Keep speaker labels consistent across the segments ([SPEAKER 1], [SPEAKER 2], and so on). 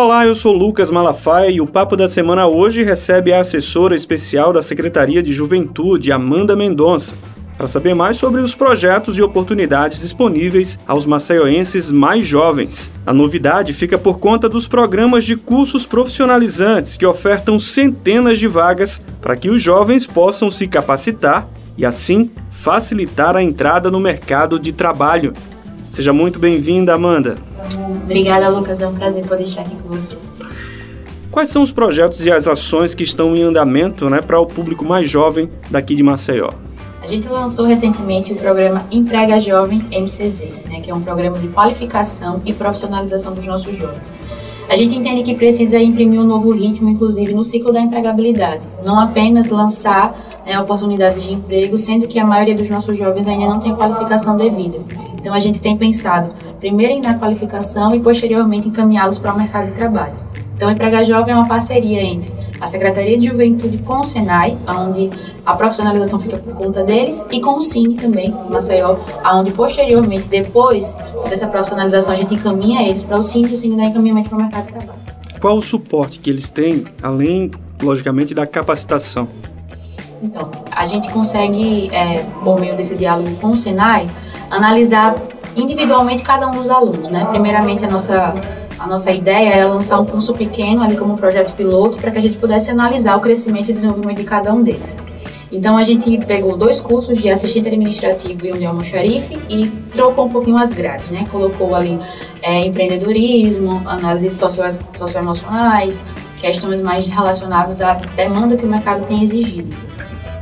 [SPEAKER 1] Olá, eu sou Lucas Malafaia e o Papo da Semana hoje recebe a assessora especial da Secretaria de Juventude, Amanda Mendonça, para saber mais sobre os projetos e oportunidades disponíveis aos maceioenses mais jovens. A novidade fica por conta dos programas de cursos profissionalizantes que ofertam centenas de vagas para que os jovens possam se capacitar e, assim, facilitar a entrada no mercado de trabalho. Seja muito bem-vinda, Amanda.
[SPEAKER 2] Obrigada, Lucas. É um prazer poder estar aqui com você.
[SPEAKER 1] Quais são os projetos e as ações que estão em andamento né, para o público mais jovem daqui de Maceió?
[SPEAKER 2] A gente lançou recentemente o programa Emprega Jovem MCZ, né, que é um programa de qualificação e profissionalização dos nossos jovens. A gente entende que precisa imprimir um novo ritmo, inclusive no ciclo da empregabilidade, não apenas lançar né, oportunidades de emprego, sendo que a maioria dos nossos jovens ainda não tem qualificação devida. Então a gente tem pensado primeiro em dar qualificação e posteriormente encaminhá-los para o mercado de trabalho. Então, o Emprega Jovem é uma parceria entre a Secretaria de Juventude com o Senai, onde a profissionalização fica por conta deles, e com o Cine também, Maceió, onde posteriormente, depois dessa profissionalização, a gente encaminha eles para o Cine e o Cine dá encaminhamento para o mercado de trabalho.
[SPEAKER 1] Qual o suporte que eles têm, além, logicamente, da capacitação?
[SPEAKER 2] Então, a gente consegue, é, por meio desse diálogo com o Senai, analisar individualmente cada um dos alunos, né? Primeiramente, a nossa a nossa ideia era lançar um curso pequeno ali como um projeto piloto para que a gente pudesse analisar o crescimento e desenvolvimento de cada um deles. Então a gente pegou dois cursos de assistente administrativo e um de almoxarife e trocou um pouquinho as grades, né? Colocou ali é, empreendedorismo, análises socio socioemocionais, questões mais relacionadas à demanda que o mercado tem exigido.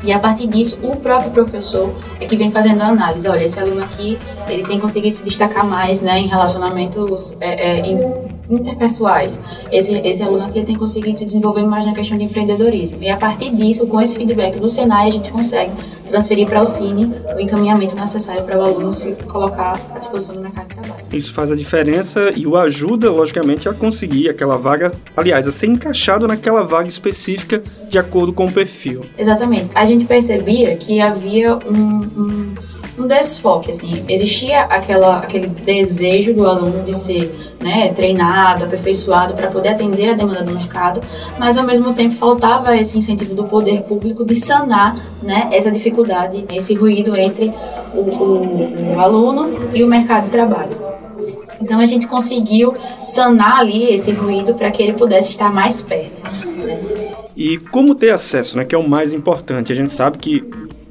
[SPEAKER 2] E a partir disso, o próprio professor é que vem fazendo a análise. Olha, esse aluno aqui, ele tem conseguido se destacar mais né, em relacionamentos é, é, interpessoais. Esse, esse aluno aqui tem conseguido se desenvolver mais na questão de empreendedorismo. E a partir disso, com esse feedback do Senai, a gente consegue transferir para o Cine o encaminhamento necessário para o aluno se colocar à disposição do mercado de trabalho.
[SPEAKER 1] Isso faz a diferença e o ajuda, logicamente, a conseguir aquela vaga, aliás, a ser encaixado naquela vaga específica de acordo com o perfil.
[SPEAKER 2] Exatamente. A gente percebia que havia um, um um desfoque, assim, existia aquela, aquele desejo do aluno de ser né, treinado, aperfeiçoado para poder atender a demanda do mercado, mas ao mesmo tempo faltava esse incentivo do poder público de sanar né, essa dificuldade, esse ruído entre o, o, o aluno e o mercado de trabalho. Então a gente conseguiu sanar ali esse ruído para que ele pudesse estar mais perto. Né?
[SPEAKER 1] E como ter acesso, né, que é o mais importante. A gente sabe que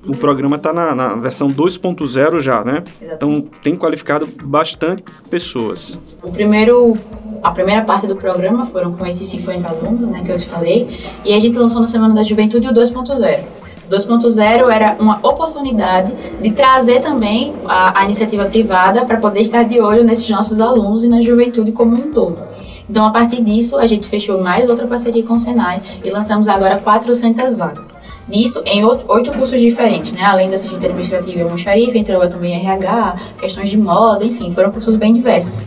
[SPEAKER 1] o programa está na, na, versão 2.0 já, né? Exatamente. Então tem qualificado bastante pessoas.
[SPEAKER 2] O primeiro, a primeira parte do programa foram com esses 50 alunos, né, que eu te falei, e a gente lançou na Semana da Juventude o 2.0. 2.0 era uma oportunidade de trazer também a, a iniciativa privada para poder estar de olho nesses nossos alunos e na juventude como um todo. Então, a partir disso, a gente fechou mais outra parceria com o Senai e lançamos agora 400 vagas. Nisso, em oito cursos diferentes, né? Além da assistente administrativa e almoxarife, entrou também RH, questões de moda, enfim, foram cursos bem diversos.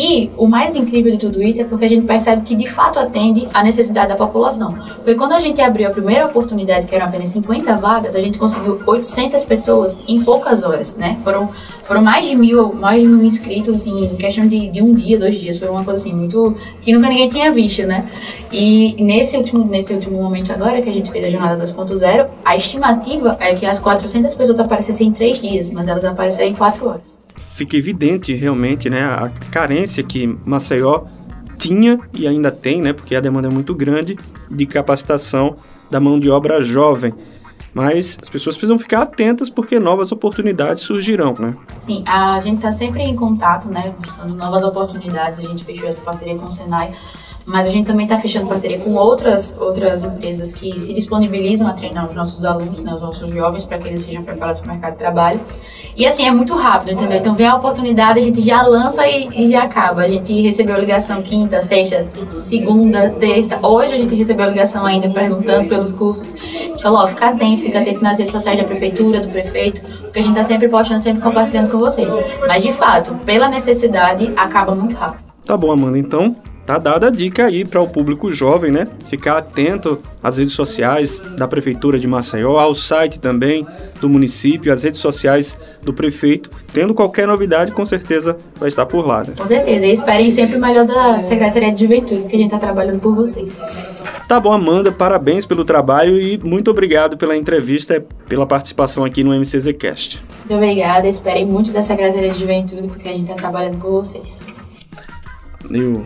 [SPEAKER 2] E o mais incrível de tudo isso é porque a gente percebe que de fato atende à necessidade da população. Porque quando a gente abriu a primeira oportunidade, que eram apenas 50 vagas, a gente conseguiu 800 pessoas em poucas horas, né? Foram, foram mais de mil, mais de mil inscritos, assim, em questão de, de um dia, dois dias. Foi uma coisa assim, muito. que nunca ninguém tinha visto, né? E nesse último, nesse último momento agora, que a gente fez a jornada 2.0, a estimativa é que as 400 pessoas aparecessem em três dias, mas elas apareceram em quatro horas
[SPEAKER 1] fica evidente realmente né, a carência que Maceió tinha e ainda tem, né, porque a demanda é muito grande, de capacitação da mão de obra jovem. Mas as pessoas precisam ficar atentas porque novas oportunidades surgirão, né?
[SPEAKER 2] Sim, a gente está sempre em contato, né, buscando novas oportunidades. A gente fechou essa parceria com o Senai mas a gente também está fechando parceria com outras, outras empresas que se disponibilizam a treinar os nossos alunos, né, os nossos jovens, para que eles sejam preparados para o mercado de trabalho. E assim, é muito rápido, entendeu? Então vem a oportunidade, a gente já lança e, e já acaba. A gente recebeu ligação quinta, sexta, segunda, terça. Hoje a gente recebeu ligação ainda perguntando pelos cursos. A gente falou, ó, fica atento, fica atento nas redes sociais da prefeitura, do prefeito, porque a gente está sempre postando, sempre compartilhando com vocês. Mas de fato, pela necessidade, acaba muito rápido.
[SPEAKER 1] Tá bom, Amanda. Então, tá dada a dica aí para o público jovem, né? Ficar atento às redes sociais da Prefeitura de Maceió, ao site também do município, às redes sociais do prefeito. Tendo qualquer novidade, com certeza vai estar por lá, né?
[SPEAKER 2] Com certeza. E esperem sempre o melhor da Secretaria de Juventude, que a gente está trabalhando por vocês.
[SPEAKER 1] Tá bom, Amanda, parabéns pelo trabalho e muito obrigado pela entrevista e pela participação aqui no MCZcast.
[SPEAKER 2] Muito obrigada, esperem muito da Secretaria de Juventude, porque a gente está trabalhando por vocês.
[SPEAKER 1] Eu